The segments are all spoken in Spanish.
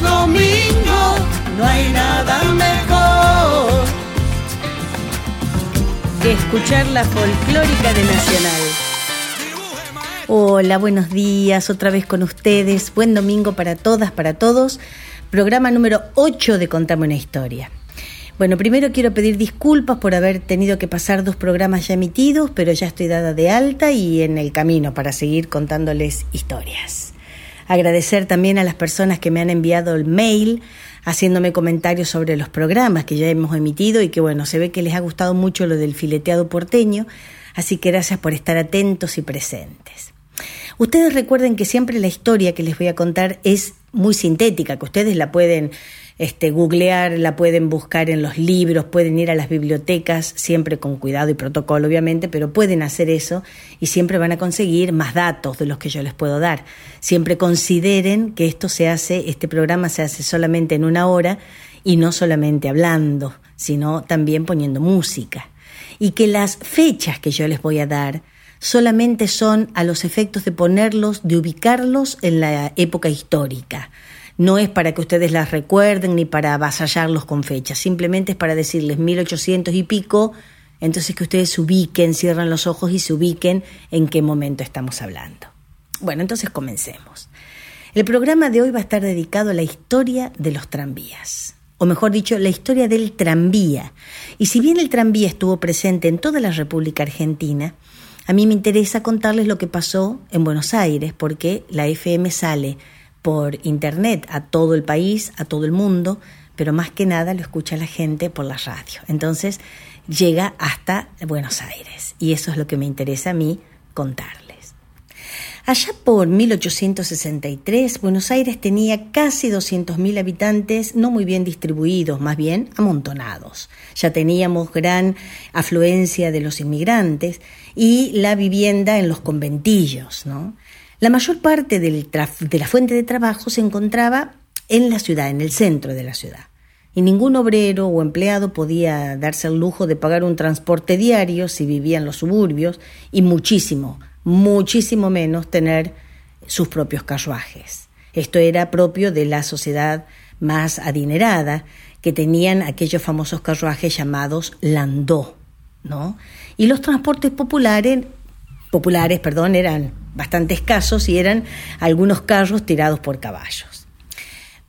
domingo. No hay nada mejor. que escuchar la folclórica de Nacional. Hola, buenos días, otra vez con ustedes. Buen domingo para todas, para todos. Programa número 8 de Contame una historia. Bueno, primero quiero pedir disculpas por haber tenido que pasar dos programas ya emitidos, pero ya estoy dada de alta y en el camino para seguir contándoles historias. Agradecer también a las personas que me han enviado el mail haciéndome comentarios sobre los programas que ya hemos emitido y que bueno, se ve que les ha gustado mucho lo del fileteado porteño, así que gracias por estar atentos y presentes. Ustedes recuerden que siempre la historia que les voy a contar es muy sintética, que ustedes la pueden este, googlear, la pueden buscar en los libros, pueden ir a las bibliotecas, siempre con cuidado y protocolo, obviamente, pero pueden hacer eso y siempre van a conseguir más datos de los que yo les puedo dar. Siempre consideren que esto se hace, este programa se hace solamente en una hora y no solamente hablando, sino también poniendo música. Y que las fechas que yo les voy a dar solamente son a los efectos de ponerlos, de ubicarlos en la época histórica. No es para que ustedes las recuerden ni para avasallarlos con fechas, simplemente es para decirles 1800 y pico, entonces que ustedes se ubiquen, cierran los ojos y se ubiquen en qué momento estamos hablando. Bueno, entonces comencemos. El programa de hoy va a estar dedicado a la historia de los tranvías, o mejor dicho, la historia del tranvía. Y si bien el tranvía estuvo presente en toda la República Argentina, a mí me interesa contarles lo que pasó en Buenos Aires, porque la FM sale por internet a todo el país, a todo el mundo, pero más que nada lo escucha la gente por la radio. Entonces llega hasta Buenos Aires y eso es lo que me interesa a mí contarles. Allá por 1863, Buenos Aires tenía casi 200.000 habitantes, no muy bien distribuidos, más bien amontonados. Ya teníamos gran afluencia de los inmigrantes y la vivienda en los conventillos, ¿no? La mayor parte de la fuente de trabajo se encontraba en la ciudad, en el centro de la ciudad. Y ningún obrero o empleado podía darse el lujo de pagar un transporte diario si vivía en los suburbios y muchísimo, muchísimo menos tener sus propios carruajes. Esto era propio de la sociedad más adinerada, que tenían aquellos famosos carruajes llamados landó, ¿no? Y los transportes populares, populares, perdón, eran bastante escasos y eran algunos carros tirados por caballos.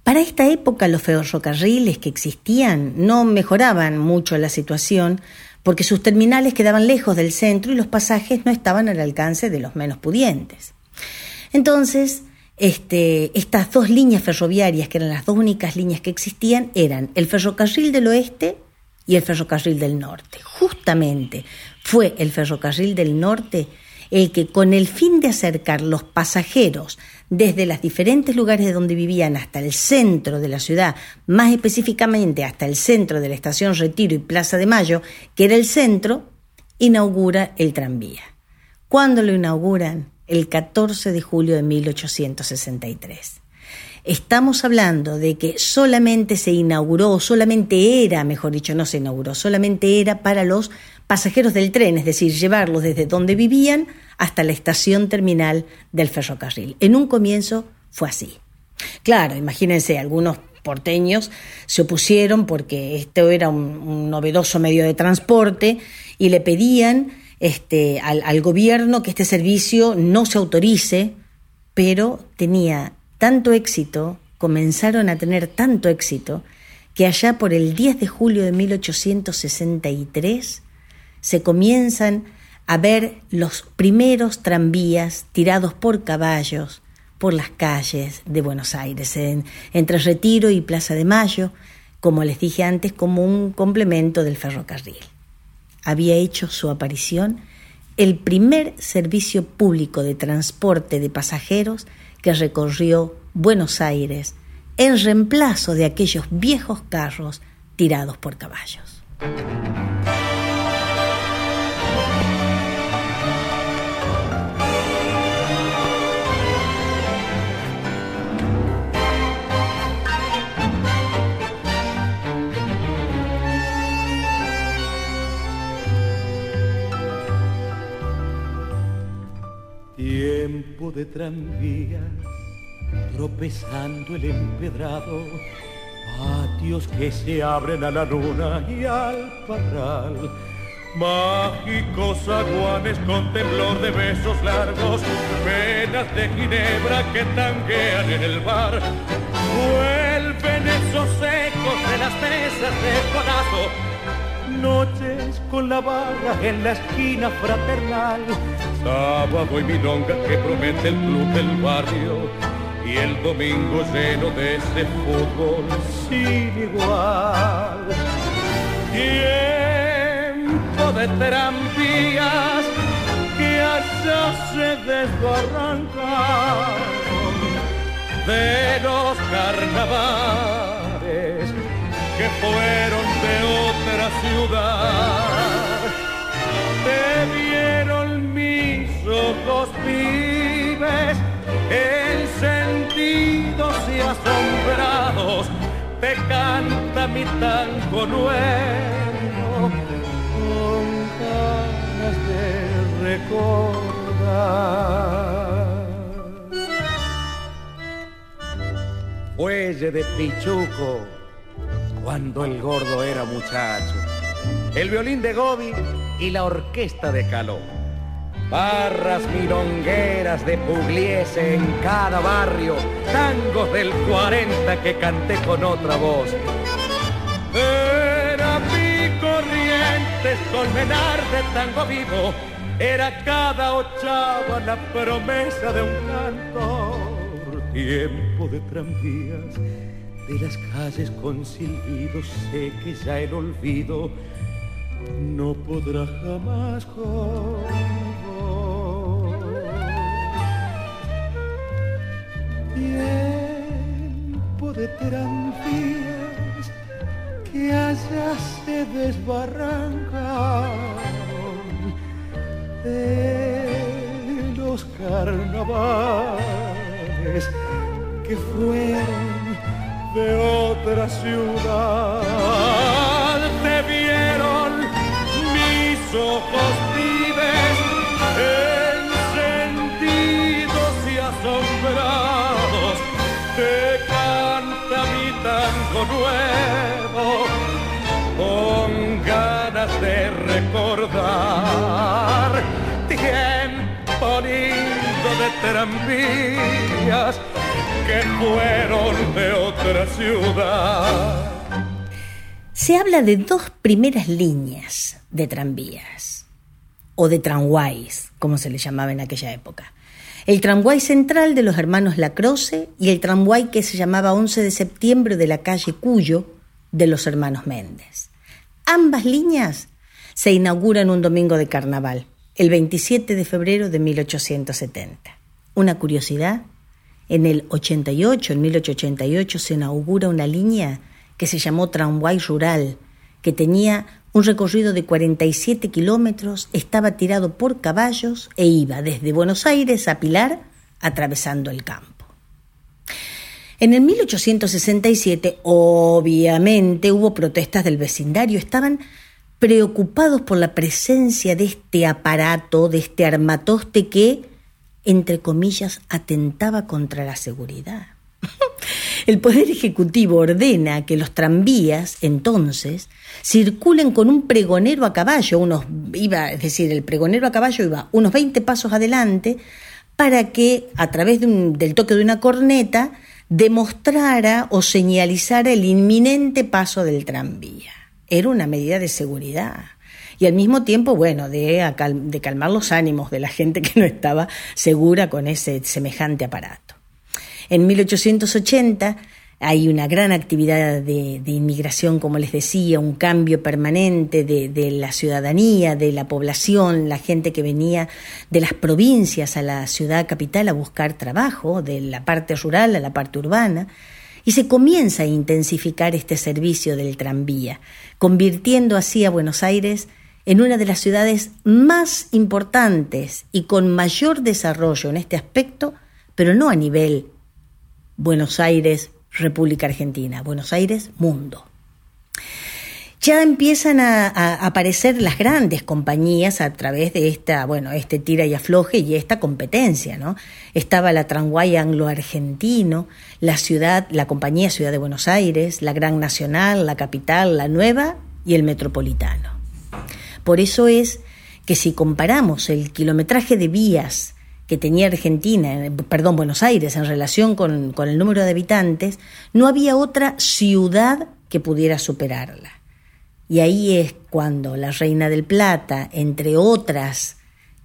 Para esta época los ferrocarriles que existían no mejoraban mucho la situación porque sus terminales quedaban lejos del centro y los pasajes no estaban al alcance de los menos pudientes. Entonces, este, estas dos líneas ferroviarias, que eran las dos únicas líneas que existían, eran el ferrocarril del oeste y el ferrocarril del norte. Justamente fue el ferrocarril del norte el que con el fin de acercar los pasajeros desde los diferentes lugares de donde vivían hasta el centro de la ciudad, más específicamente hasta el centro de la estación Retiro y Plaza de Mayo, que era el centro, inaugura el tranvía. ¿Cuándo lo inauguran? El 14 de julio de 1863. Estamos hablando de que solamente se inauguró, solamente era, mejor dicho, no se inauguró, solamente era para los pasajeros del tren, es decir, llevarlos desde donde vivían hasta la estación terminal del ferrocarril. En un comienzo fue así. Claro, imagínense, algunos porteños se opusieron porque esto era un, novedoso medio de transporte y le pedían este, al, al gobierno que este servicio no se autorice, pero tenía tanto éxito, comenzaron a tener tanto éxito, que allá por el 10 de julio de 1863 se comienzan a ver los primeros tranvías tirados por caballos por las calles de Buenos Aires, en, entre Retiro y Plaza de Mayo, como les dije antes, como un complemento del ferrocarril. Había hecho su aparición el primer servicio público de transporte de pasajeros que recorrió Buenos Aires en reemplazo de aquellos viejos carros tirados por caballos. De tranvía, tropezando el empedrado, patios que se abren a la luna y al parral. Mágicos aguanes con temblor de besos largos, penas de ginebra que tanguean en el bar. Vuelven esos ecos de las mesas de conazo, con la barra en la esquina fraternal sábado y milonga que promete el club del barrio y el domingo lleno de ese fútbol sin igual. Tiempo de tranvías que allá se desbarrancaron de los carnavales que fueron de otra ciudad. Te vieron mis ojos vives, encendidos y asombrados, te canta mi tango nuevo, con ganas de recordar. Fuelle de Pichuco, cuando el gordo era muchacho. El violín de Gobi y la orquesta de Caló. Barras milongueras de Pugliese en cada barrio, tangos del 40 que canté con otra voz. Era mi corrientes colmenar de tango vivo, era cada ochava la promesa de un cantor. Tiempo de tranvías, de las calles con silbidos, sé que ya el olvido no podrá jamás vos. Tiempo de tranvías que allá se desbarrancaron de los carnavales que fueron de otra ciudad. Te vieron mis ojos vives, encendidos y asombrados. Te canta mi tango nuevo, con ganas de recordar. Tiempo lindo de tranvías que fueron de otra ciudad. Se habla de dos primeras líneas de tranvías, o de tramways, como se le llamaba en aquella época. El tramway central de los hermanos Lacroce y el tramway que se llamaba 11 de septiembre de la calle Cuyo de los hermanos Méndez. Ambas líneas se inauguran un domingo de carnaval, el 27 de febrero de 1870. Una curiosidad, en el 88, en 1888, se inaugura una línea que se llamó Tramway Rural, que tenía un recorrido de 47 kilómetros, estaba tirado por caballos e iba desde Buenos Aires a Pilar, atravesando el campo. En el 1867, obviamente, hubo protestas del vecindario. Estaban preocupados por la presencia de este aparato, de este armatoste que, entre comillas, atentaba contra la seguridad. El Poder Ejecutivo ordena que los tranvías, entonces, circulen con un pregonero a caballo, unos, iba, es decir, el pregonero a caballo iba unos 20 pasos adelante, para que, a través del toque de una corneta, demostrara o señalizara el inminente paso del tranvía. Era una medida de seguridad y al mismo tiempo, bueno, de, de calmar los ánimos de la gente que no estaba segura con ese semejante aparato. En 1880 hay una gran actividad de, de, inmigración, como les decía, un cambio permanente de, de, la ciudadanía, de la población, la gente que venía de las provincias a la ciudad capital a buscar trabajo, de la parte rural a la parte urbana. y se comienza a intensificar este servicio del tranvía, convirtiendo así a Buenos Aires en una de las ciudades más importantes y con mayor desarrollo en este aspecto, pero no a nivel Buenos Aires, República Argentina, Buenos Aires, mundo ya empiezan a, aparecer las grandes compañías a través de esta, bueno, este tira y afloje y esta competencia, ¿no? Estaba la Tranguay Anglo-Argentino, la ciudad, la compañía Ciudad de Buenos Aires, la Gran Nacional, la Capital, la Nueva y el Metropolitano. Por eso es que si comparamos el kilometraje de vías que tenía Argentina, perdón, Buenos Aires en relación con, con el número de habitantes, no había otra ciudad que pudiera superarla. Y ahí es cuando la Reina del Plata, entre otras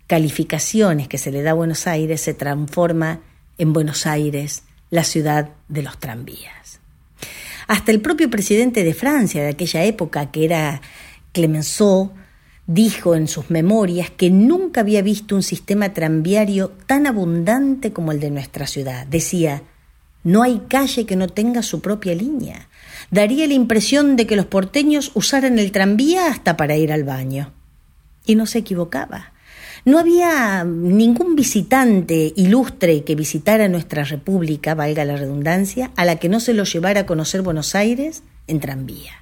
calificaciones que se le da a Buenos Aires, se transforma en Buenos Aires, la ciudad de los tranvías. Hasta el propio presidente de Francia de aquella época, que era Clemenceau, dijo en sus memorias que nunca había visto un sistema tranviario tan abundante como el de nuestra ciudad. Decía, no hay calle que no tenga su propia línea daría la impresión de que los porteños usaran el tranvía hasta para ir al baño. Y no se equivocaba. No había ningún visitante ilustre que visitara nuestra república, valga la redundancia, a la que no se lo llevara a conocer Buenos Aires en tranvía.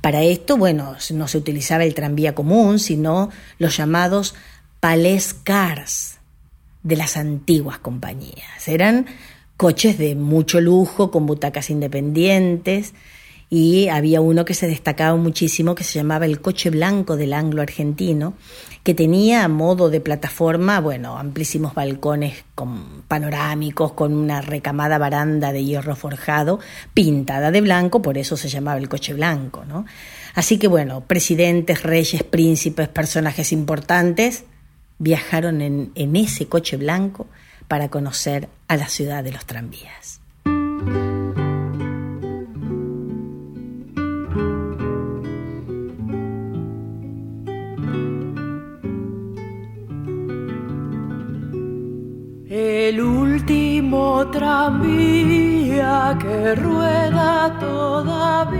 Para esto, bueno, no se utilizaba el tranvía común, sino los llamados palais cars de las antiguas compañías. Eran coches de mucho lujo, con butacas independientes, y había uno que se destacaba muchísimo que se llamaba el coche blanco del anglo argentino, que tenía a modo de plataforma, bueno, amplísimos balcones con panorámicos, con una recamada baranda de hierro forjado, pintada de blanco, por eso se llamaba el coche blanco, ¿no? Así que bueno, presidentes, reyes, príncipes, personajes importantes viajaron en, en ese coche blanco para conocer a la ciudad de los tranvías. El último tranvía que rueda todavía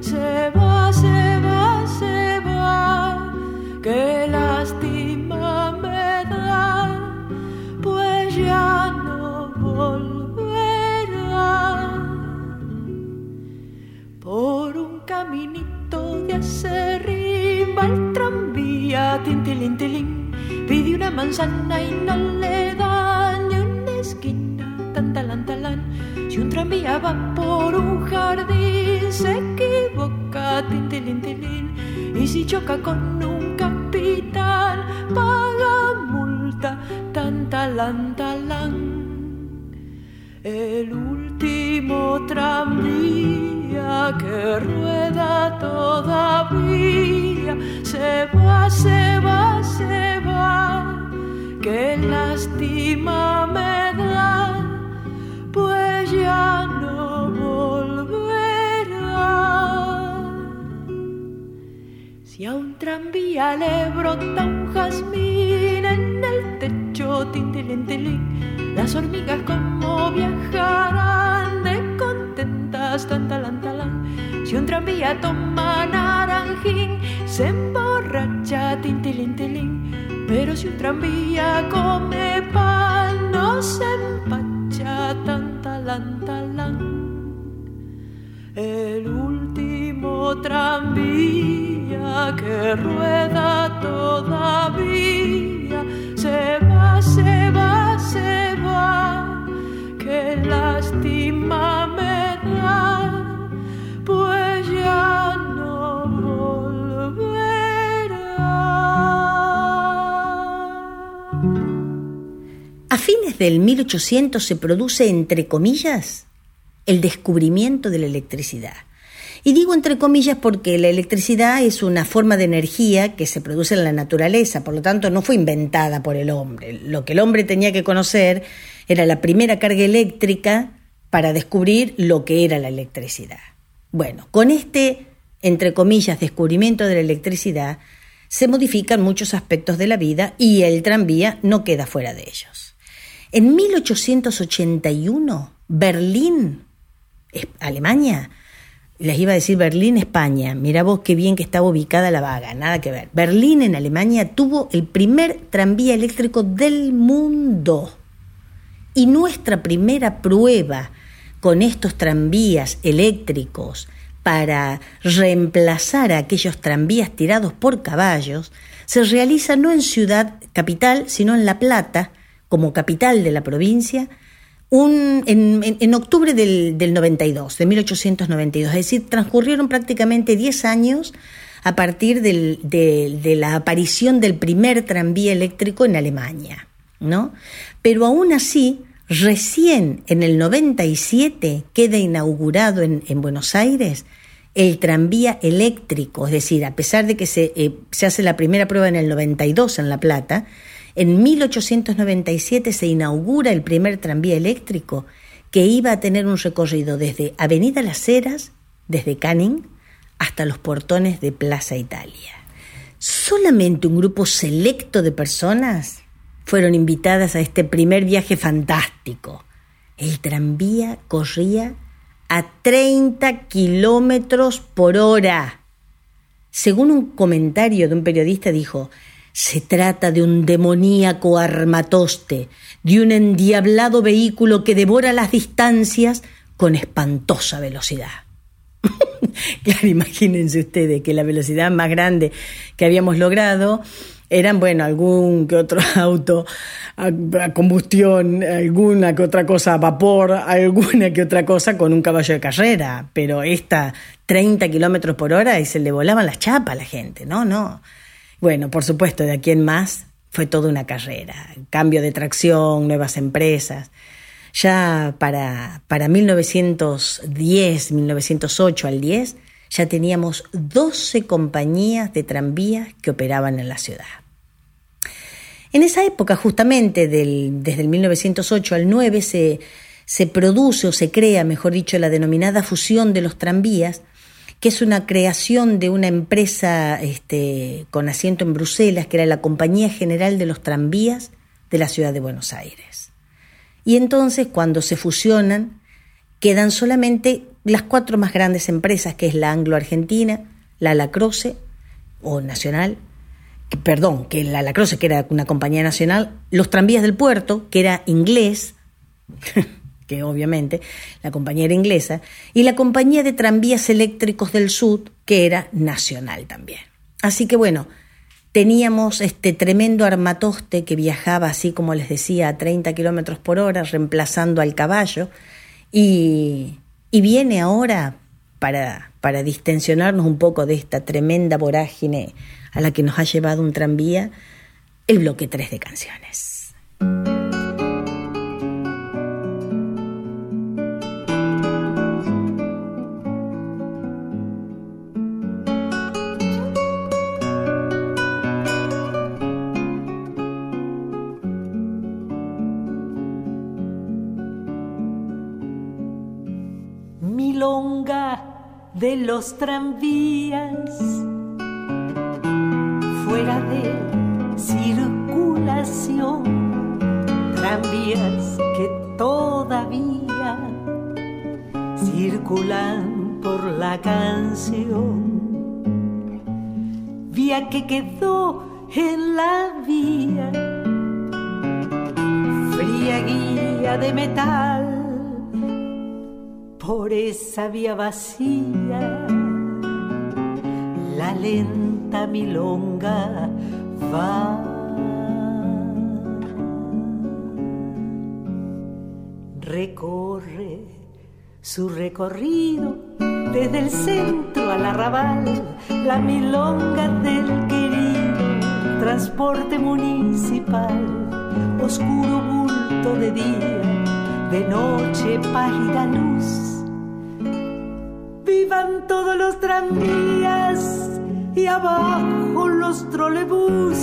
se va, se va, se va. Qué lástima me da ya no volverá por un caminito de acerrimba el tranvía tintilintilín pide una manzana y no le dan ni una esquina. Tan talán talán si un tranvía va por un jardín se equivoca tintilintilín y si choca con un capitán paga multa. Tan talán el último tranvía que rueda todavía se va, se va, se va. Qué lástima me da, pues ya no volverá. Si a un tranvía le brota un jazmín en el techo, tintilintilín las hormigas como viajarán de contentas tan talán Si un tranvía toma naranjín, se emborracha tintilintilín. Pero si un tranvía come pan, no se empacha tan talán El último tranvía que rueda todavía se va, se va, se qué lástima fines del 1800 se produce, entre comillas, el descubrimiento de la electricidad. Y digo entre comillas porque la electricidad es una forma de energía que se produce en la naturaleza, por lo tanto no fue inventada por el hombre. Lo que el hombre tenía que conocer era la primera carga eléctrica para descubrir lo que era la electricidad. Bueno, con este, entre comillas, descubrimiento de la electricidad, se modifican muchos aspectos de la vida y el tranvía no queda fuera de ellos. En 1881, Berlín Alemania. Les iba a decir Berlín, España. Mira vos qué bien que estaba ubicada la vaga, nada que ver. Berlín en Alemania tuvo el primer tranvía eléctrico del mundo. Y nuestra primera prueba con estos tranvías eléctricos para reemplazar a aquellos tranvías tirados por caballos se realiza no en Ciudad Capital, sino en La Plata, como capital de la provincia, un, en, octubre del, 92, de 1892. Es decir, transcurrieron prácticamente 10 años a partir de la aparición del primer tranvía eléctrico en Alemania. ¿no? Pero aún así, recién en el 97 queda inaugurado en, Buenos Aires el tranvía eléctrico, es decir, a pesar de que se, eh, se hace la primera prueba en el 92 en La Plata, en 1897 se inaugura el primer tranvía eléctrico que iba a tener un recorrido desde Avenida Las Heras, desde Canning, hasta los portones de Plaza Italia. Solamente un grupo selecto de personas fueron invitadas a este primer viaje fantástico. El tranvía corría a 30 kilómetros por hora. Según un comentario de un periodista dijo, se trata de un demoníaco armatoste, de un endiablado vehículo que devora las distancias con espantosa velocidad. claro, imagínense ustedes que la velocidad más grande que habíamos logrado eran, bueno, algún que otro auto a, combustión, alguna que otra cosa a vapor, alguna que otra cosa con un caballo de carrera, pero esta 30 kilómetros por hora y se le volaban las chapas a la gente, no, no. Bueno, por supuesto, de aquí en más fue toda una carrera, cambio de tracción, nuevas empresas. Ya para, para 1910, 1908 al 10, ya teníamos 12 compañías de tranvías que operaban en la ciudad. En esa época, justamente, desde el 1908 al 9, se, se produce o se crea, mejor dicho, la denominada fusión de los tranvías, que es una creación de una empresa este, con asiento en Bruselas, que era la Compañía General de los Tranvías de la Ciudad de Buenos Aires. Y entonces, cuando se fusionan, quedan solamente las cuatro más grandes empresas, que es la Anglo-Argentina, la Lacroce, o Nacional, perdón, que la Lacroce, que era una compañía nacional, los tranvías del puerto, que era inglés, que obviamente la compañía era inglesa, y la compañía de tranvías eléctricos del sur, que era nacional también. Así que bueno, teníamos este tremendo armatoste que viajaba así como les decía a 30 kilómetros por hora, reemplazando al caballo, y, y viene ahora para, para distensionarnos un poco de esta tremenda vorágine a la que nos ha llevado un tranvía, el bloque 3 de canciones. Vía vacía, la lenta milonga va. Recorre su recorrido desde el centro al arrabal, la milonga del querido transporte municipal, oscuro bulto de día, de noche pálida luz vivan todos los tranvías y abajo los trolebús.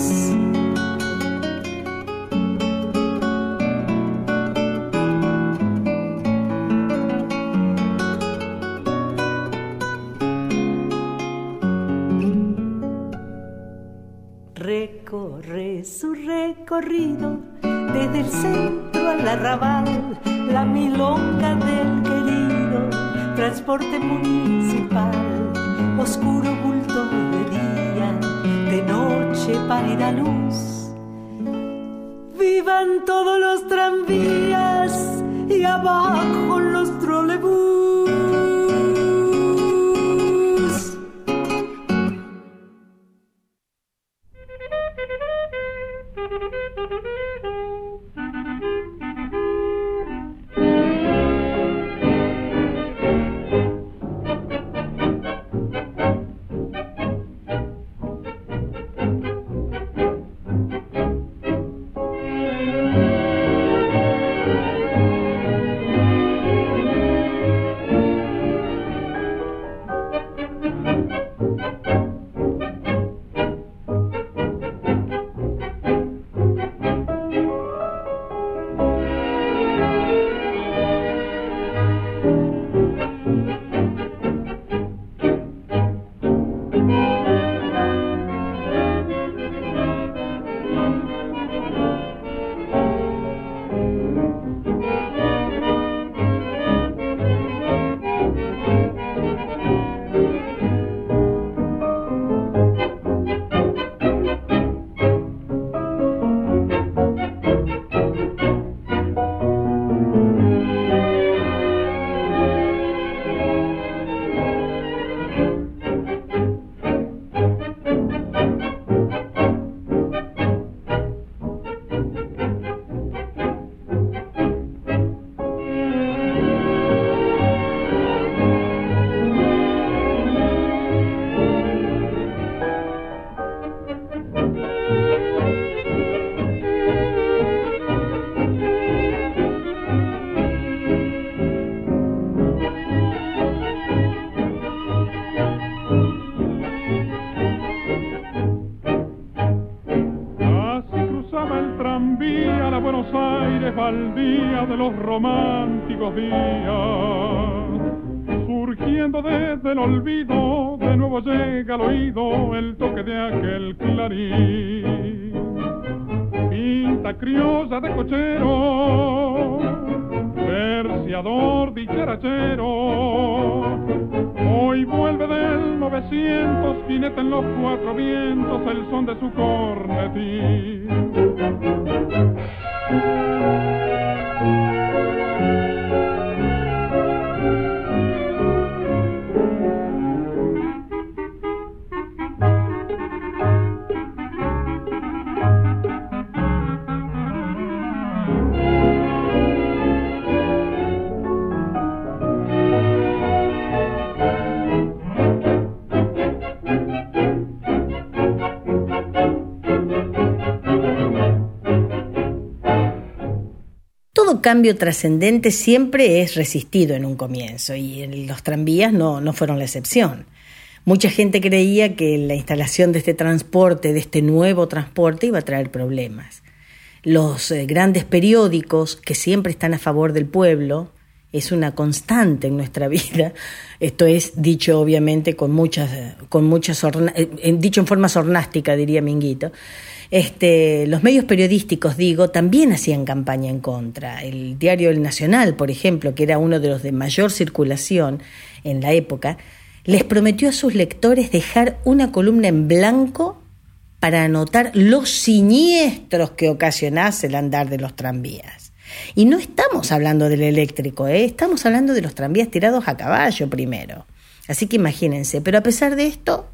Recorre su recorrido desde el centro al arrabal, la milonga querido transporte municipal, oscuro bulto de día, de noche pálida luz. Vivan todos los tranvías y abajo cambio trascendente siempre es resistido en un comienzo y los tranvías no, no fueron la excepción. Mucha gente creía que la instalación de este transporte, de este nuevo transporte, iba a traer problemas. Los eh, grandes periódicos, que siempre están a favor del pueblo, es una constante en nuestra vida. Esto es dicho obviamente con muchas, con muchas eh, dicho en forma sornástica, diría Minguito. Este, los medios periodísticos, digo, también hacían campaña en contra. El diario El Nacional, por ejemplo, que era uno de los de mayor circulación en la época, les prometió a sus lectores dejar una columna en blanco para anotar los siniestros que ocasionase el andar de los tranvías. Y no estamos hablando del eléctrico, ¿eh? estamos hablando de los tranvías tirados a caballo primero. Así que imagínense, pero a pesar de esto,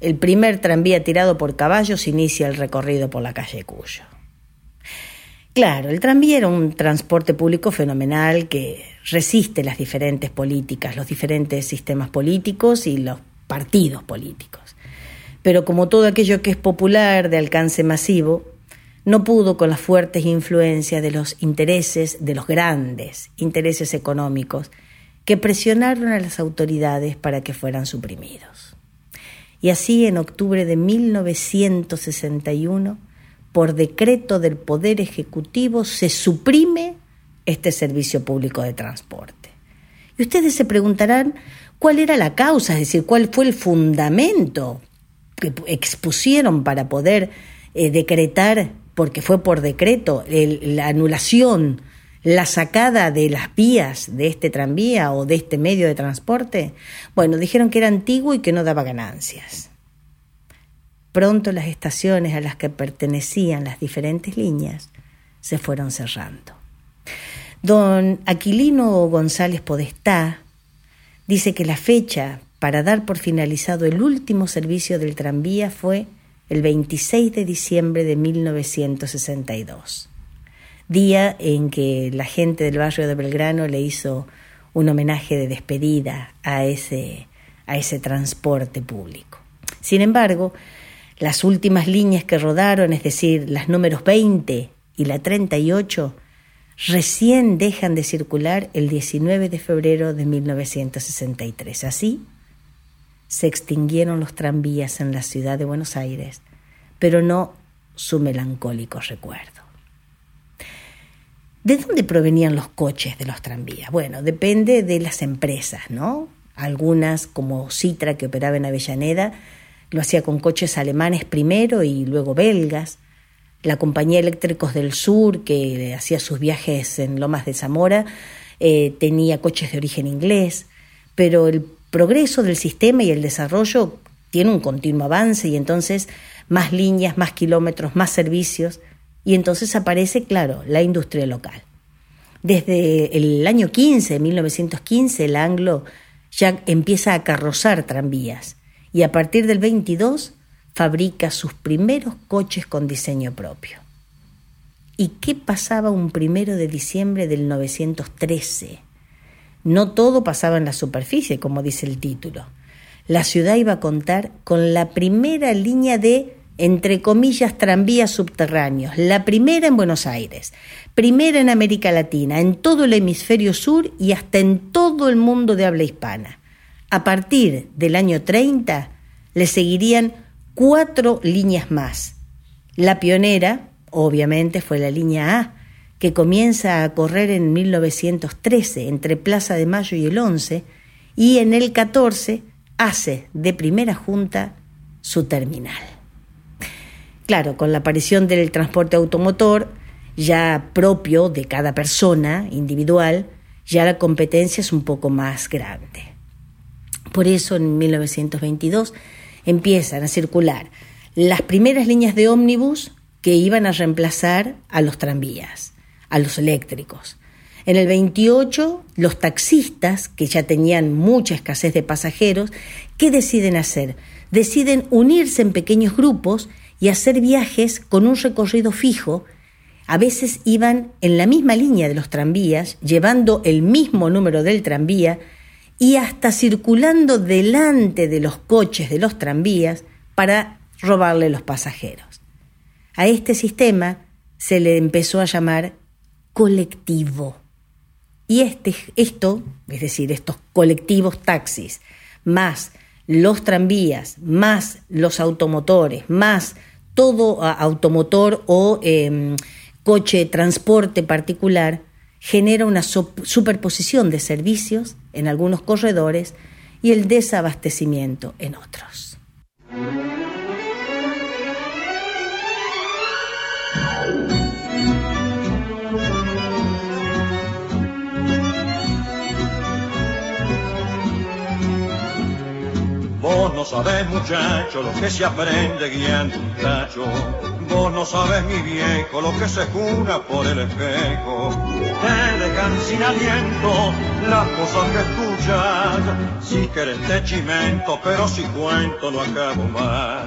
el primer tranvía tirado por caballos inicia el recorrido por la calle Cuyo. Claro, el tranvía era un transporte público fenomenal que resiste las diferentes políticas, los diferentes sistemas políticos y los partidos políticos. Pero como todo aquello que es popular, de alcance masivo, no pudo con las fuertes influencias de los intereses, de los grandes intereses económicos, que presionaron a las autoridades para que fueran suprimidos y así en octubre de 1961, por decreto del Poder Ejecutivo, se suprime este servicio público de transporte. Y ustedes se preguntarán cuál era la causa, es decir, cuál fue el fundamento que expusieron para poder eh, decretar, porque fue por decreto, la anulación, la sacada de las vías de este tranvía o de este medio de transporte? Bueno, dijeron que era antiguo y que no daba ganancias. Pronto las estaciones a las que pertenecían las diferentes líneas se fueron cerrando. Don Aquilino González Podestá dice que la fecha para dar por finalizado el último servicio del tranvía fue el 26 de diciembre de 1962 día en que la gente del barrio de Belgrano le hizo un homenaje de despedida a ese, a ese transporte público. Sin embargo, las últimas líneas que rodaron, es decir, las números 20 y la 38, recién dejan de circular el 19 de febrero de 1963. Así, se extinguieron los tranvías en la ciudad de Buenos Aires, pero no su melancólico recuerdo. ¿De dónde provenían los coches de los tranvías? Bueno, depende de las empresas, ¿no? Algunas, como Citra, que operaba en Avellaneda, lo hacía con coches alemanes primero y luego belgas. La compañía Eléctricos del Sur, que hacía sus viajes en Lomas de Zamora, eh, tenía coches de origen inglés. Pero el progreso del sistema y el desarrollo tiene un continuo avance y entonces más líneas, más kilómetros, más servicios y entonces aparece, claro, la industria local. Desde el año 15, 1915, el Anglo ya empieza a carrozar tranvías y a partir del 22 fabrica sus primeros coches con diseño propio. ¿Y qué pasaba un primero de diciembre del 913? No todo pasaba en la superficie, como dice el título. La ciudad iba a contar con la primera línea de entre comillas, tranvías subterráneos, la primera en Buenos Aires, primera en América Latina, en todo el hemisferio sur y hasta en todo el mundo de habla hispana. A partir del año 30 le seguirían cuatro líneas más. La pionera, obviamente, fue la línea A, que comienza a correr en 1913 entre Plaza de Mayo y el 11, y en el 14 hace de primera junta su terminal. Claro, con la aparición del transporte automotor, ya propio de cada persona individual, ya la competencia es un poco más grande. Por eso en 1922 empiezan a circular las primeras líneas de ómnibus que iban a reemplazar a los tranvías, a los eléctricos. En el 28, los taxistas, que ya tenían mucha escasez de pasajeros, ¿qué deciden hacer? Deciden unirse en pequeños grupos y hacer viajes con un recorrido fijo. A veces iban en la misma línea de los tranvías, llevando el mismo número del tranvía y hasta circulando delante de los coches de los tranvías para robarle los pasajeros. A este sistema se le empezó a llamar colectivo. Y este, esto, es decir, estos colectivos taxis, más los tranvías, más los automotores, más todo automotor o em, coche transporte particular, genera una superposición de servicios en algunos corredores y el desabastecimiento en otros. No sabés, muchacho, lo que se aprende guiando un tacho. Vos no sabés, mi viejo, lo que se cura por el espejo. Te dejan sin aliento las cosas que escuchas. Si querés te chimento, pero si cuento no acabo más.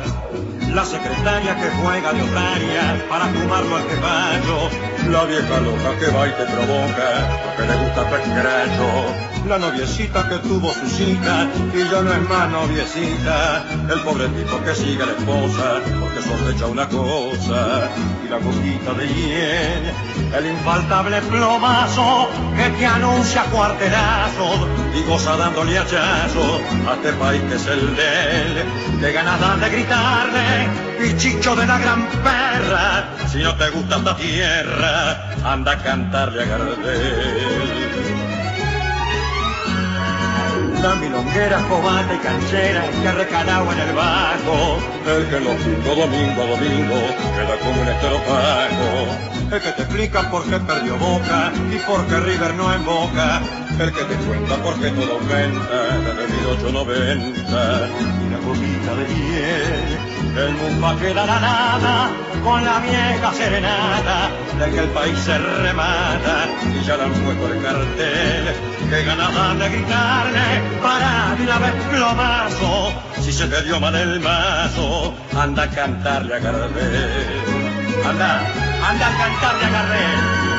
La secretaria que juega de otaria para fumarlo al caballo. La vieja loca que va y te provoca, porque le gusta pescaracho la noviecita que tuvo su cita y ya no es más noviecita, el pobre tipo que sigue a la esposa porque sospecha una cosa y la cosquita de hiel, el infaltable plomazo que te anuncia cuarterazo y goza dándole hachazo a este país que es el de él, que ganas de gritarle, pichicho de la gran perra, si no te gusta esta tierra, anda a cantarle a Gardel. La milonguera, cobata y canchera, que recanagua en el bajo, el que lo pinto domingo a domingo queda como un estropajo, el que te explica por qué perdió Boca y por qué River no emboca, el que te cuenta por qué todo aumenta desde 1890 y la copita de miel, el mundo queda la nada con la vieja serenata de que el país se remata. Y ya le han puesto el cartel que ganas de gritarle para de una vez plomazo si se te dio mal el mazo anda a cantarle a Gardel. Anda anda a cantarle a Gardel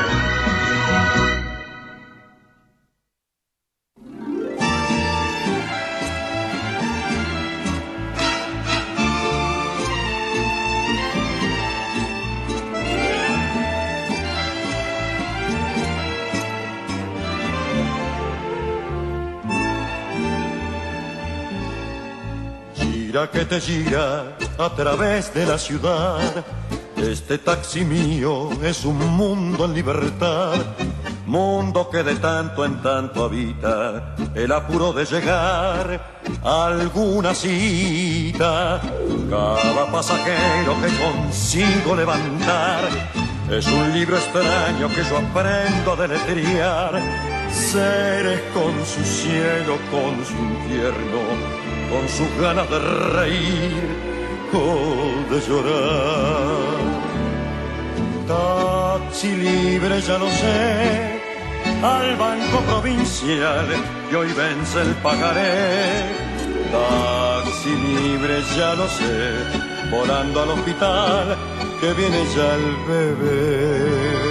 que te gira a través de la ciudad. Este taxi mío es un mundo en libertad, mundo que de tanto en tanto habita el apuro de llegar a alguna cita. Cada pasajero que consigo levantar es un libro extraño que yo aprendo a deletrear. Seres con su cielo, con su infierno con sus ganas de reír o de llorar. Taxi libre, ya lo sé, al banco provincial y hoy vence el pagaré. Taxi libre, ya lo sé, volando al hospital que viene ya el bebé.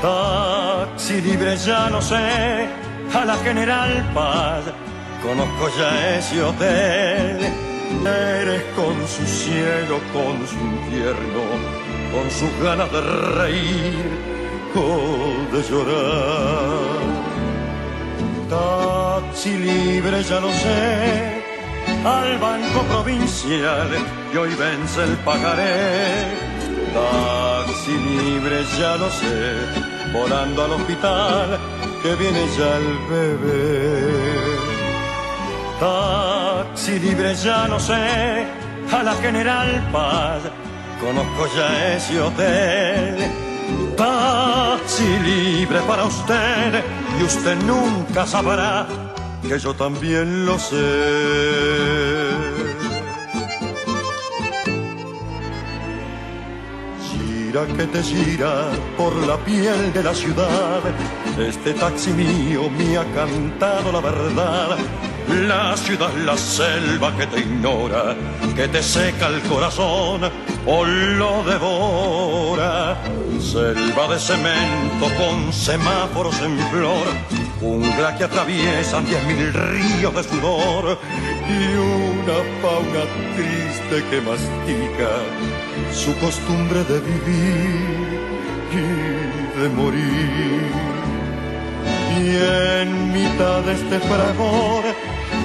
Taxi libre, ya lo sé, a la General Paz Conozco ya ese hotel, eres con su cielo, con su infierno, con sus ganas de reír o de llorar. Taxi libre, ya lo sé, al banco provincial y hoy vence el pagaré. Taxi libre, ya lo sé, volando al hospital que viene ya el bebé. Taxi libre ya no sé, a la General Paz, conozco ya ese hotel. Taxi libre para usted, y usted nunca sabrá que yo también lo sé. Gira que te gira por la piel de la ciudad, este taxi mío me ha cantado la verdad la ciudad, la selva que te ignora, que te seca el corazón o lo devora. Selva de cemento con semáforos en flor, jungla que atraviesan diez mil ríos de sudor y una fauna triste que mastica su costumbre de vivir y de morir. Y en mitad de este fragor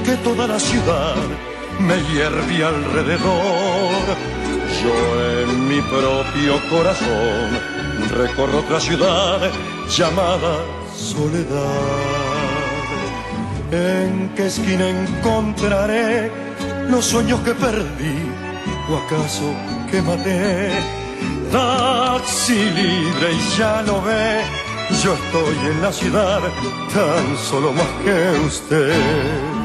que toda la ciudad me hierve alrededor. Yo en mi propio corazón recorro otra ciudad llamada soledad. ¿En qué esquina encontraré los sueños que perdí o acaso que maté? Taxi libre y ya lo ve, yo estoy en la ciudad tan solo más que usted.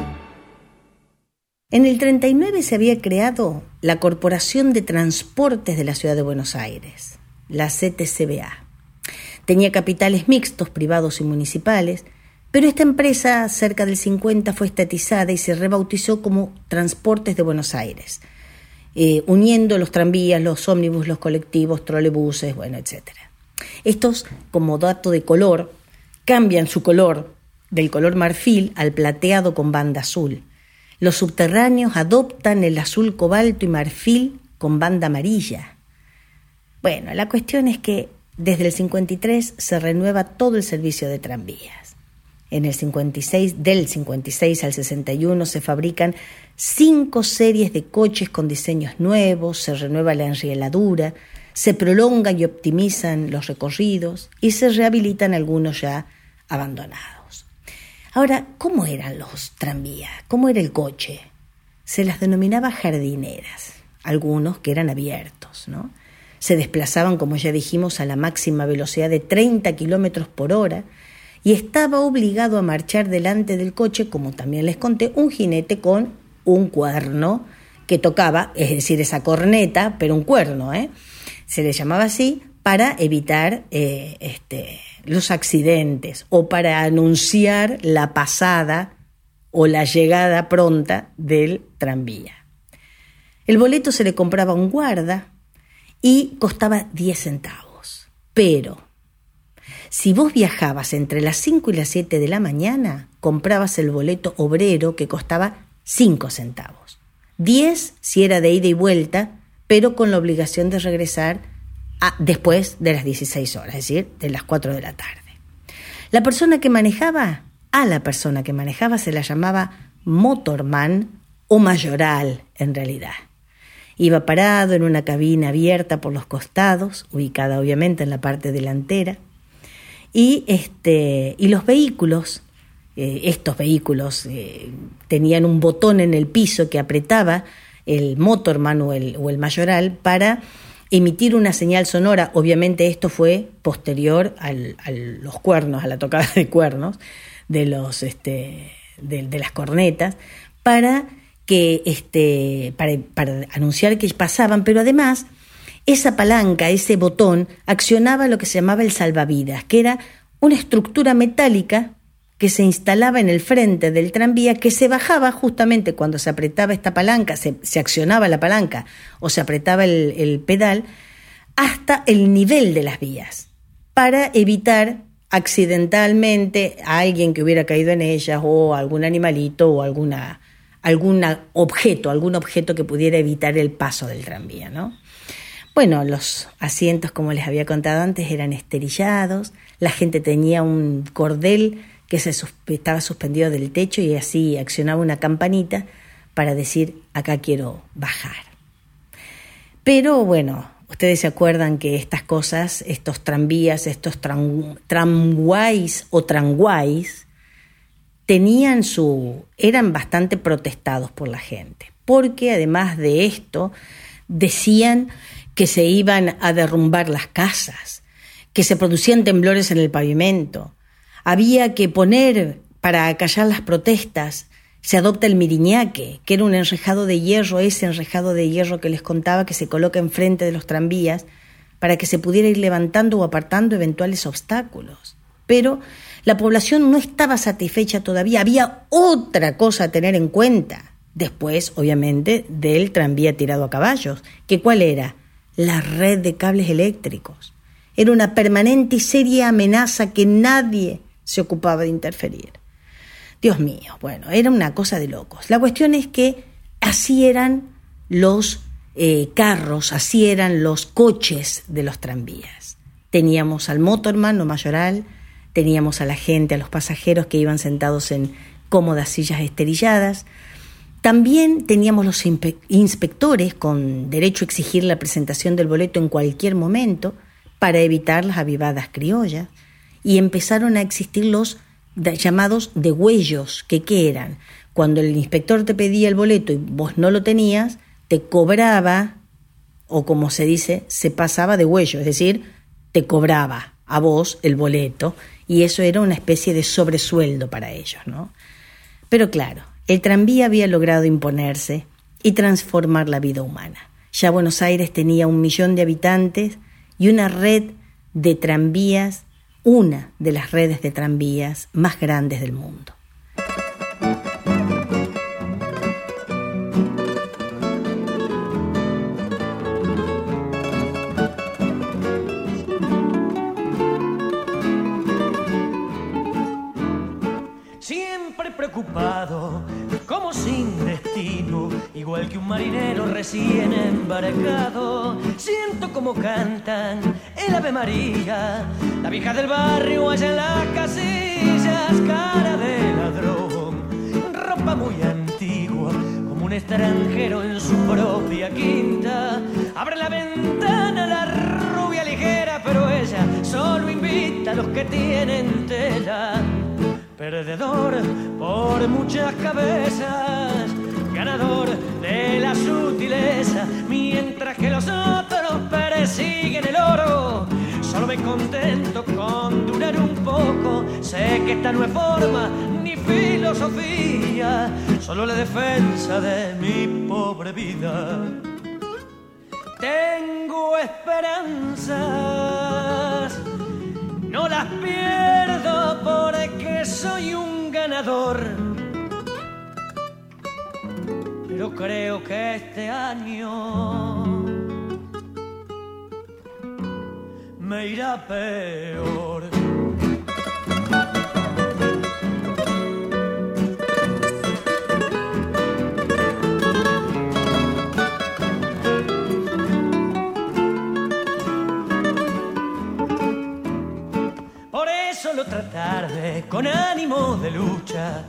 En el 39 se había creado la Corporación de Transportes de la Ciudad de Buenos Aires, la CTCBA. Tenía capitales mixtos, privados y municipales, pero esta empresa cerca del 50 fue estatizada y se rebautizó como Transportes de Buenos Aires, eh, uniendo los tranvías, los ómnibus, los colectivos, trolebuses, bueno, etc. Estos, como dato de color, cambian su color del color marfil al plateado con banda azul los subterráneos adoptan el azul cobalto y marfil con banda amarilla. Bueno, la cuestión es que desde el 53 se renueva todo el servicio de tranvías. En el 56, del 56 al 61 se fabrican cinco series de coches con diseños nuevos, se renueva la enrieladura, se prolongan y optimizan los recorridos y se rehabilitan algunos ya abandonados. Ahora, ¿cómo eran los tranvías? ¿Cómo era el coche? Se las denominaba jardineras, algunos que eran abiertos, ¿no? Se desplazaban, como ya dijimos, a la máxima velocidad de 30 kilómetros por hora y estaba obligado a marchar delante del coche, como también les conté, un jinete con un cuerno que tocaba, es decir, esa corneta, pero un cuerno, ¿eh? Se le llamaba así para evitar eh, este, los accidentes o para anunciar la pasada o la llegada pronta del tranvía. El boleto se le compraba a un guarda y costaba 10 centavos. Pero si vos viajabas entre las 5 y las 7 de la mañana, comprabas el boleto obrero que costaba 5 centavos. 10 si era de ida y vuelta, pero con la obligación de regresar después de las 16 horas, es decir, de las 4 de la tarde. La persona que manejaba, a la persona que manejaba se la llamaba motorman o mayoral en realidad. Iba parado en una cabina abierta por los costados, ubicada obviamente en la parte delantera, y, este, y los vehículos, eh, estos vehículos eh, tenían un botón en el piso que apretaba el motorman o el, o el mayoral para emitir una señal sonora. Obviamente esto fue posterior a los cuernos, a la tocada de cuernos de, los, este, de, las cornetas, para, que, este, para, para anunciar que pasaban, pero además esa palanca, ese botón, accionaba lo que se llamaba el salvavidas, que era una estructura metálica que se instalaba en el frente del tranvía, que se bajaba justamente cuando se apretaba esta palanca, se, accionaba la palanca o se apretaba el, pedal, hasta el nivel de las vías, para evitar accidentalmente a alguien que hubiera caído en ellas o algún animalito o alguna, algún objeto, algún objeto que pudiera evitar el paso del tranvía, ¿no? Bueno, los asientos, como les había contado antes, eran esterillados, la gente tenía un cordel que se estaba suspendido del techo y así accionaba una campanita para decir acá quiero bajar. Pero bueno, ustedes se acuerdan que estas cosas, estos tranvías, estos tramways o tranguays, tenían su. eran bastante protestados por la gente. Porque además de esto, decían que se iban a derrumbar las casas, que se producían temblores en el pavimento, había que poner para acallar las protestas, se adopta el miriñaque, que era un enrejado de hierro, ese enrejado de hierro que les contaba que se coloca enfrente de los tranvías para que se pudiera ir levantando o apartando eventuales obstáculos. Pero la población no estaba satisfecha todavía, había otra cosa a tener en cuenta. Después, obviamente, del tranvía tirado a caballos, que cuál era? La red de cables eléctricos. Era una permanente y seria amenaza que nadie se ocupaba de interferir. Dios mío, bueno, era una cosa de locos. La cuestión es que así eran los eh, carros, así eran los coches de los tranvías. Teníamos al motorman o mayoral, teníamos a la gente, a los pasajeros que iban sentados en cómodas sillas esterilladas. También teníamos los inspectores con derecho a exigir la presentación del boleto en cualquier momento para evitar las avivadas criollas y empezaron a existir los llamados degüellos, que qué eran. Cuando el inspector te pedía el boleto y vos no lo tenías, te cobraba, o como se dice, se pasaba de huello, es decir, te cobraba a vos el boleto, y eso era una especie de sobresueldo para ellos, ¿no? Pero claro, el tranvía había logrado imponerse y transformar la vida humana. Ya Buenos Aires tenía un millón de habitantes y una red de tranvías una de las redes de tranvías más grandes del mundo. Siempre preocupado, como sin destino, igual que un marinero recién embarcado, siento como cantan el Ave María la vieja del barrio allá en las casillas, cara de ladrón, ropa muy antigua, como un extranjero en su propia quinta. Abre la ventana la rubia ligera, pero ella solo invita a los que tienen tela perdedor por muchas cabezas, ganador de la sutileza, mientras que los otros persiguen el oro. Solo me contento con durar un poco, sé que esta no es forma ni filosofía, solo la defensa de mi pobre vida. Tengo esperanzas, no las pierdo porque soy un ganador. Pero creo que este año me irá peor. otra tarde con ánimo de lucha.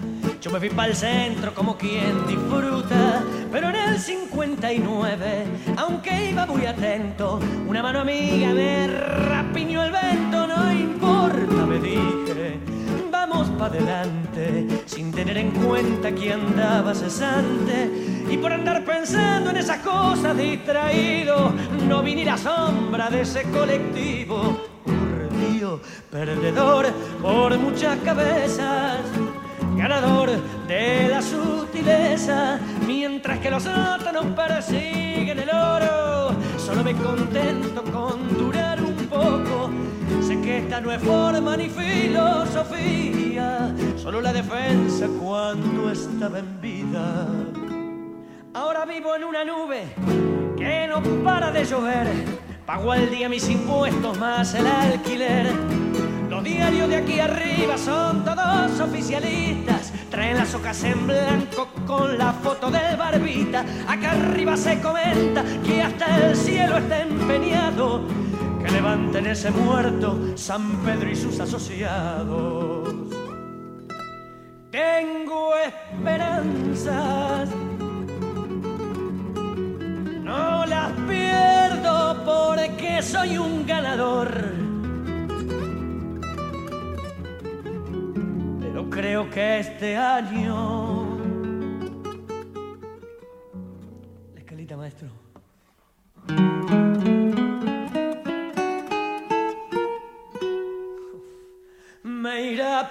Yo me fui para el centro como quien disfruta, pero en el 59, aunque iba muy atento, una mano amiga me rapiñó el vento, no importa, me dije, vamos para adelante, sin tener en cuenta que andaba cesante, y por andar pensando en esas cosas distraído, no vi ni la sombra de ese colectivo. Perdedor por muchas cabezas, ganador de la sutileza, mientras que los otros persiguen el oro. Solo me contento con durar un poco. Sé que esta no es forma ni filosofía, solo la defensa cuando estaba en vida. Ahora vivo en una nube que no para de llover Pago al día mis impuestos más el alquiler. Diarios de aquí arriba son todos oficialistas. Traen las hojas en blanco con la foto del barbita. Acá arriba se comenta que hasta el cielo está empeñado. Que levanten ese muerto San Pedro y sus asociados. Tengo esperanzas no las pierdo porque soy un ganador. Creo que este año... La escalita, maestro. Me irá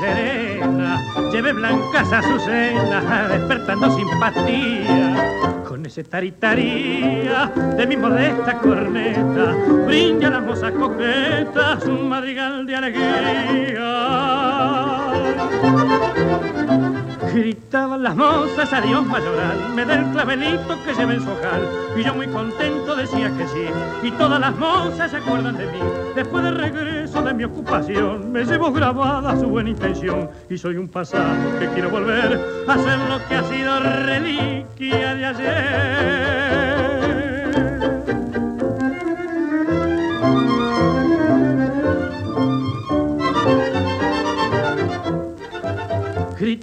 Serena, lleve blancas azucenas, despertando simpatía. Con ese taritaría de mi modesta corneta, brilla la moza coqueta un madrigal de alegría. Gritaban las mozas, adiós mayoral, me da el clavelito que lleva en su ojal. Y yo muy contento decía que sí, y todas las mozas se acuerdan de mí. Después del regreso de mi ocupación, me llevo grabada su buena intención. Y soy un pasado que quiero volver a ser lo que ha sido reliquia de ayer.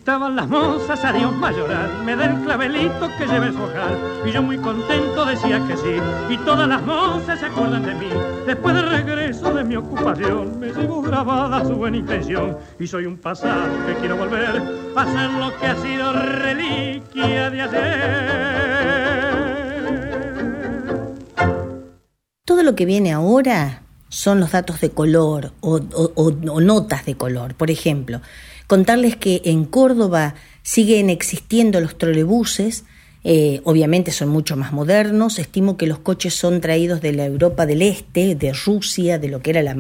Gritaban las mozas, adiós mayoral, me da el clavelito que lleve su ojal. Y yo muy contento decía que sí, y todas las mozas se acuerdan de mí. Después del regreso de mi ocupación, me llevo grabada su buena intención. Y soy un pasado que quiero volver a hacer lo que ha sido reliquia de ayer. Todo lo que viene ahora son los datos de color o notas de color. Por ejemplo, Contarles que en Córdoba siguen existiendo los trolebuses, eh, obviamente son mucho más modernos. Estimo que los coches son traídos de la Europa del Este, de Rusia, de lo que era la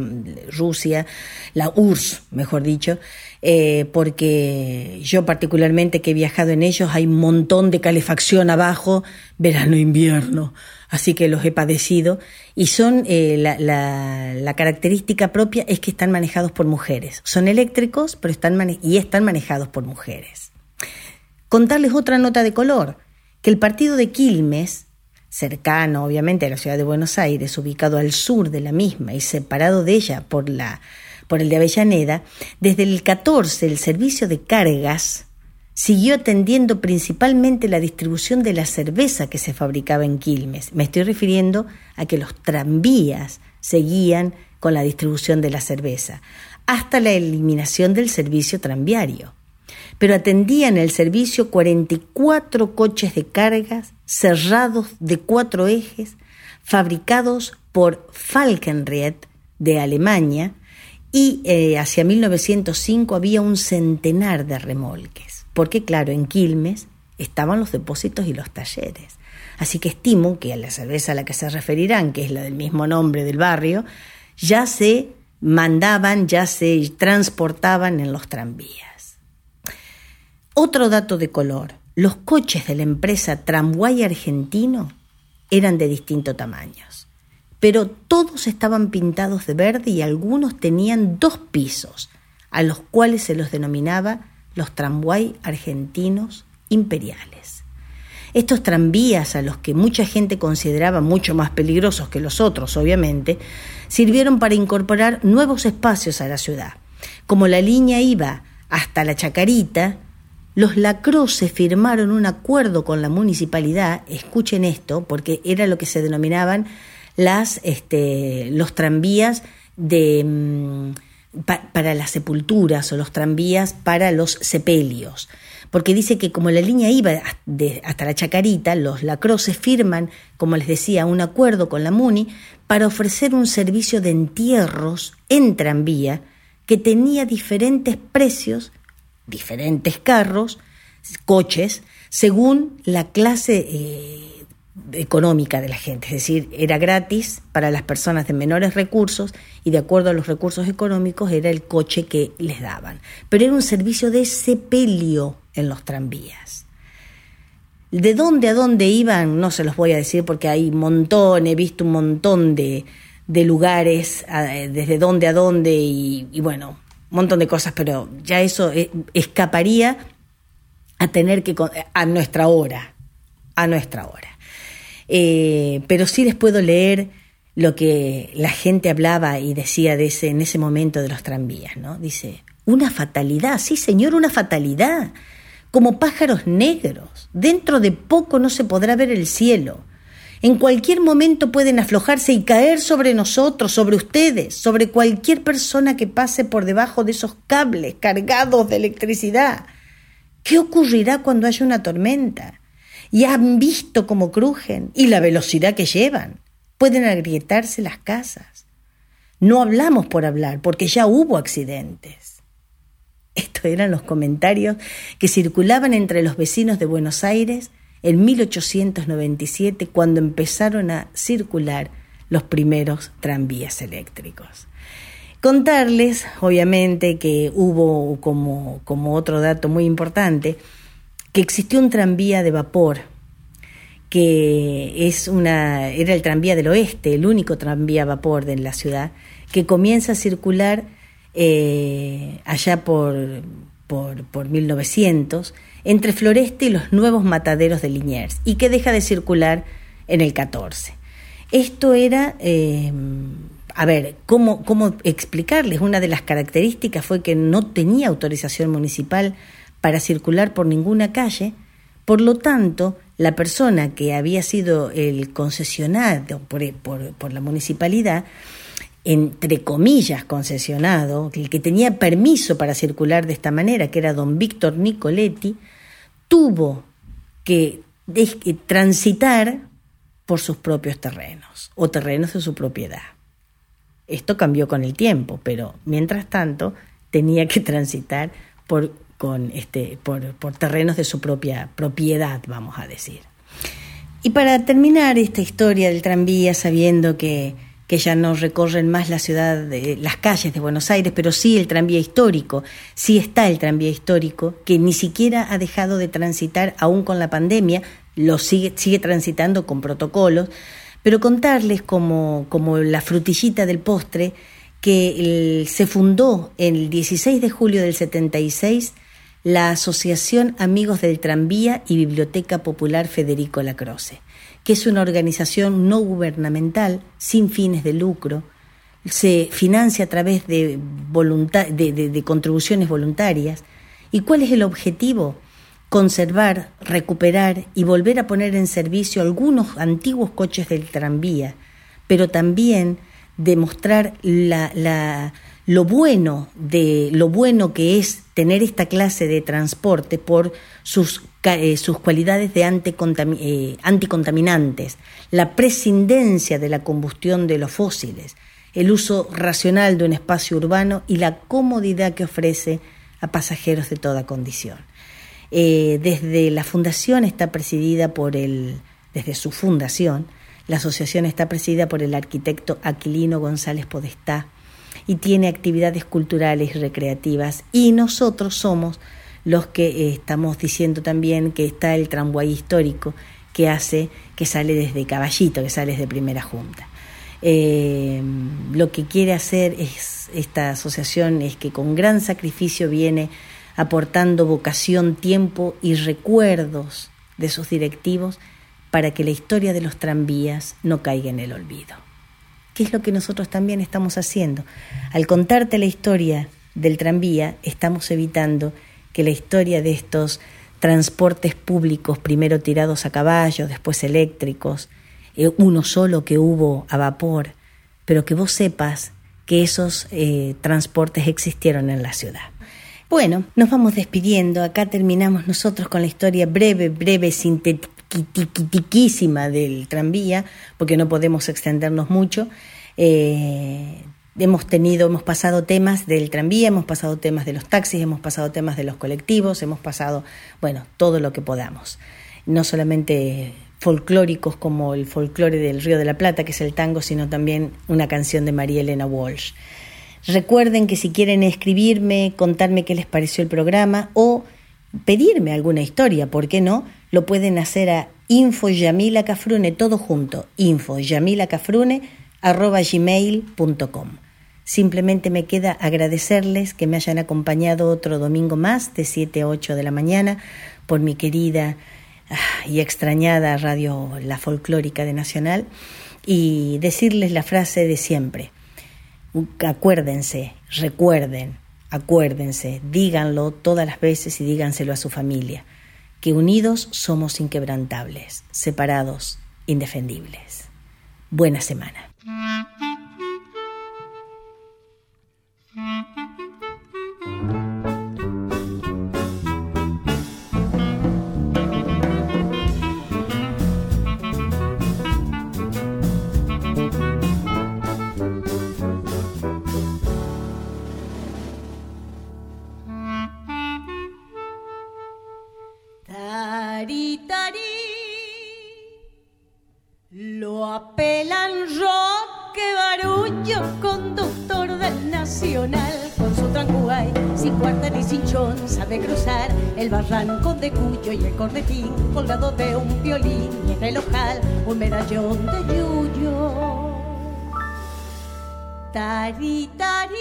Rusia, la URSS, mejor dicho, eh, porque yo particularmente que he viajado en ellos hay un montón de calefacción abajo, verano-invierno así que los he padecido y son eh, la, característica propia es que están manejados por mujeres. Son eléctricos, pero están y están manejados por mujeres. Contarles otra nota de color, que el partido de Quilmes, cercano obviamente a la ciudad de Buenos Aires, ubicado al sur de la misma y separado de ella por la por el de Avellaneda, desde el 14 el servicio de cargas siguió atendiendo principalmente la distribución de la cerveza que se fabricaba en Quilmes. Me estoy refiriendo a que los tranvías seguían con la distribución de la cerveza, hasta la eliminación del servicio tranviario. Pero atendían el servicio 44 coches de cargas cerrados de cuatro ejes, fabricados por Falkenried de Alemania, y eh, hacia 1905 había un centenar de remolques porque claro, en Quilmes estaban los depósitos y los talleres. Así que estimo que a la cerveza a la que se referirán, que es la del mismo nombre del barrio, ya se mandaban, ya se transportaban en los tranvías. Otro dato de color, los coches de la empresa Tramway argentino eran de distintos tamaños, pero todos estaban pintados de verde y algunos tenían dos pisos, a los cuales se los denominaba los tramway argentinos imperiales. Estos tranvías, a los que mucha gente consideraba mucho más peligrosos que los otros, obviamente, sirvieron para incorporar nuevos espacios a la ciudad. Como la línea iba hasta la Chacarita, los Lacroce firmaron un acuerdo con la municipalidad, escuchen esto, porque era lo que se denominaban las, este, los tranvías de... Mm, para las sepulturas o los tranvías para los sepelios. Porque dice que como la línea iba hasta la Chacarita, los lacroces firman, como les decía, un acuerdo con la MUNI para ofrecer un servicio de entierros en tranvía que tenía diferentes precios, diferentes carros, coches, según la clase eh, económica de la gente, es decir, era gratis para las personas de menores recursos y de acuerdo a los recursos económicos era el coche que les daban. Pero era un servicio de sepelio en los tranvías. De dónde a dónde iban, no se los voy a decir porque hay montón, he visto un montón de, de lugares, desde dónde a dónde y, y bueno, un montón de cosas, pero ya eso eh, escaparía a tener que, a nuestra hora, a nuestra hora. Eh, pero sí les puedo leer lo que la gente hablaba y decía de ese, en ese momento de los tranvías, ¿no? Dice, una fatalidad, sí señor, una fatalidad, como pájaros negros. Dentro de poco no se podrá ver el cielo. En cualquier momento pueden aflojarse y caer sobre nosotros, sobre ustedes, sobre cualquier persona que pase por debajo de esos cables cargados de electricidad. ¿Qué ocurrirá cuando haya una tormenta? Y han visto cómo crujen y la velocidad que llevan. Pueden agrietarse las casas. No hablamos por hablar, porque ya hubo accidentes. Estos eran los comentarios que circulaban entre los vecinos de Buenos Aires en 1897, cuando empezaron a circular los primeros tranvías eléctricos. Contarles, obviamente, que hubo como, como otro dato muy importante, que existió un tranvía de vapor, que es una, era el tranvía del oeste, el único tranvía a vapor de la ciudad, que comienza a circular eh, allá por, por, por, 1900 entre Floreste y los nuevos mataderos de Liniers y que deja de circular en el 14. Esto era, eh, a ver, ¿cómo, ¿cómo explicarles? Una de las características fue que no tenía autorización municipal para circular por ninguna calle, por lo tanto, la persona que había sido el concesionado por, la municipalidad, entre comillas concesionado, el que tenía permiso para circular de esta manera, que era don Víctor Nicoletti, tuvo que transitar por sus propios terrenos o terrenos de su propiedad. Esto cambió con el tiempo, pero mientras tanto tenía que transitar por, este, por, terrenos de su propia propiedad, vamos a decir. Y para terminar esta historia del tranvía, sabiendo que, que ya no recorren más la ciudad, de, las calles de Buenos Aires, pero sí el tranvía histórico, sí está el tranvía histórico, que ni siquiera ha dejado de transitar aún con la pandemia, lo sigue, sigue transitando con protocolos, pero contarles como, como la frutillita del postre que se fundó el 16 de julio del 76 la Asociación Amigos del Tranvía y Biblioteca Popular Federico Lacroce, que es una organización no gubernamental sin fines de lucro, se financia a través de, de contribuciones voluntarias. ¿Y cuál es el objetivo? conservar, recuperar y volver a poner en servicio algunos antiguos coches del tranvía, pero también demostrar la, lo bueno de lo bueno que es tener esta clase de transporte por sus, eh, sus cualidades de eh, anticontaminantes, la prescindencia de la combustión de los fósiles, el uso racional de un espacio urbano y la comodidad que ofrece a pasajeros de toda condición. Eh, desde la fundación está presidida por el, desde su fundación, la asociación está presidida por el arquitecto Aquilino González Podestá y tiene actividades culturales y recreativas y nosotros somos los que eh, estamos diciendo también que está el tramway histórico que hace que sale desde Caballito, que sale desde Primera Junta. Eh, lo que quiere hacer es esta asociación es que con gran sacrificio viene aportando vocación, tiempo y recuerdos de sus directivos para que la historia de los tranvías no caiga en el olvido. ¿Qué es lo que nosotros también estamos haciendo? Al contarte la historia del tranvía, estamos evitando que la historia de estos transportes públicos, primero tirados a caballo, después eléctricos, eh, uno solo que hubo a vapor, pero que vos sepas que esos eh, transportes existieron en la ciudad. Bueno, nos vamos despidiendo. Acá terminamos nosotros con la historia breve, breve, sintetiquísima del tranvía, porque no podemos extendernos mucho. Eh, hemos tenido, hemos pasado temas del tranvía, hemos pasado temas de los taxis, hemos pasado temas de los colectivos, hemos pasado, bueno, todo lo que podamos. No solamente folclóricos como el folclore del Río de la Plata, que es el tango, sino también una canción de María Elena Walsh. Recuerden que si quieren escribirme, contarme qué les pareció el programa o pedirme alguna historia, ¿por qué no? Lo pueden hacer a infoyamilacafrune, todo junto, gmail.com. Simplemente me queda agradecerles que me hayan acompañado otro domingo más de 7 a 8 de la mañana por mi querida ah, y extrañada radio La Folclórica de Nacional y decirles la frase de siempre acuérdense, recuerden, acuérdense, díganlo todas las veces y díganselo a su familia, que unidos somos inquebrantables, separados, indefendibles. Buena semana. El barranco de Cuyo y el cornetín colgado de un violín y en el ojal un medallón de yuyo. Tari, tari.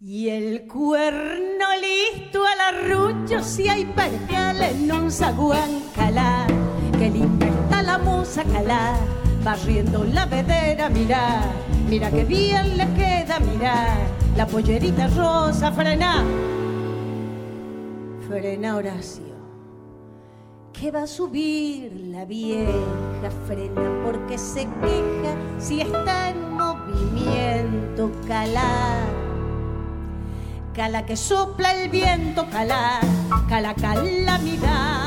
Y el cuerno listo al arrullo si hay percal en un zaguán calar, que le la musa calar barriendo la vedera, mira, mira que bien le queda, mira, la pollerita rosa, frena, frena Horacio, que va a subir la vieja, frena porque se queja si está en movimiento, calar cala que sopla el viento, cala, cala calamidad.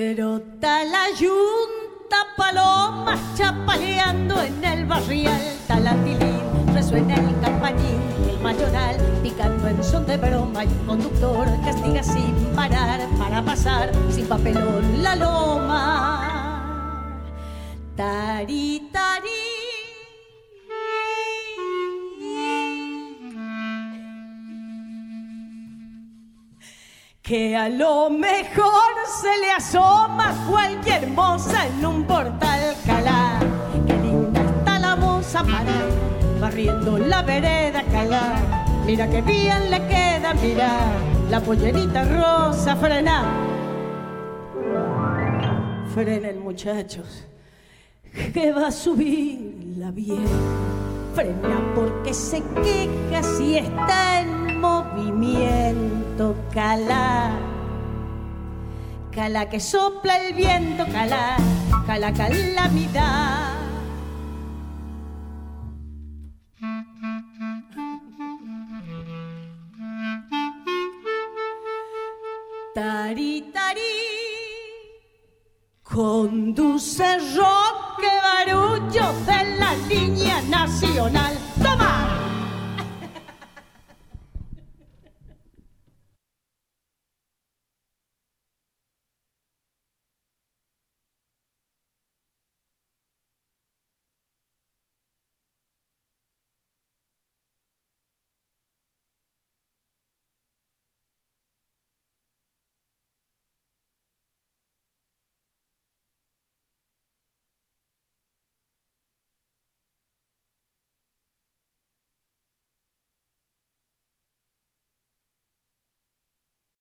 Terota la yunta, palomas chapaleando en el barrial. Talatilín, resuena el campanín, el mayoral picando en son de broma. Y un conductor castiga sin parar para pasar sin papelón la loma. Tari, tari. Que a lo mejor se le asoma cualquier moza en un portal calá. Que linda está la moza para barriendo la vereda calá. Mira que bien le queda, mira la pollerita rosa frena. Frenen muchachos, que va a subir la vieja. Frena porque se queja si está en movimiento cala. Cala que sopla el viento, cala, cala calamidad. Tari, tari, conduce roque barullo de la línea nacional. ¡Toma!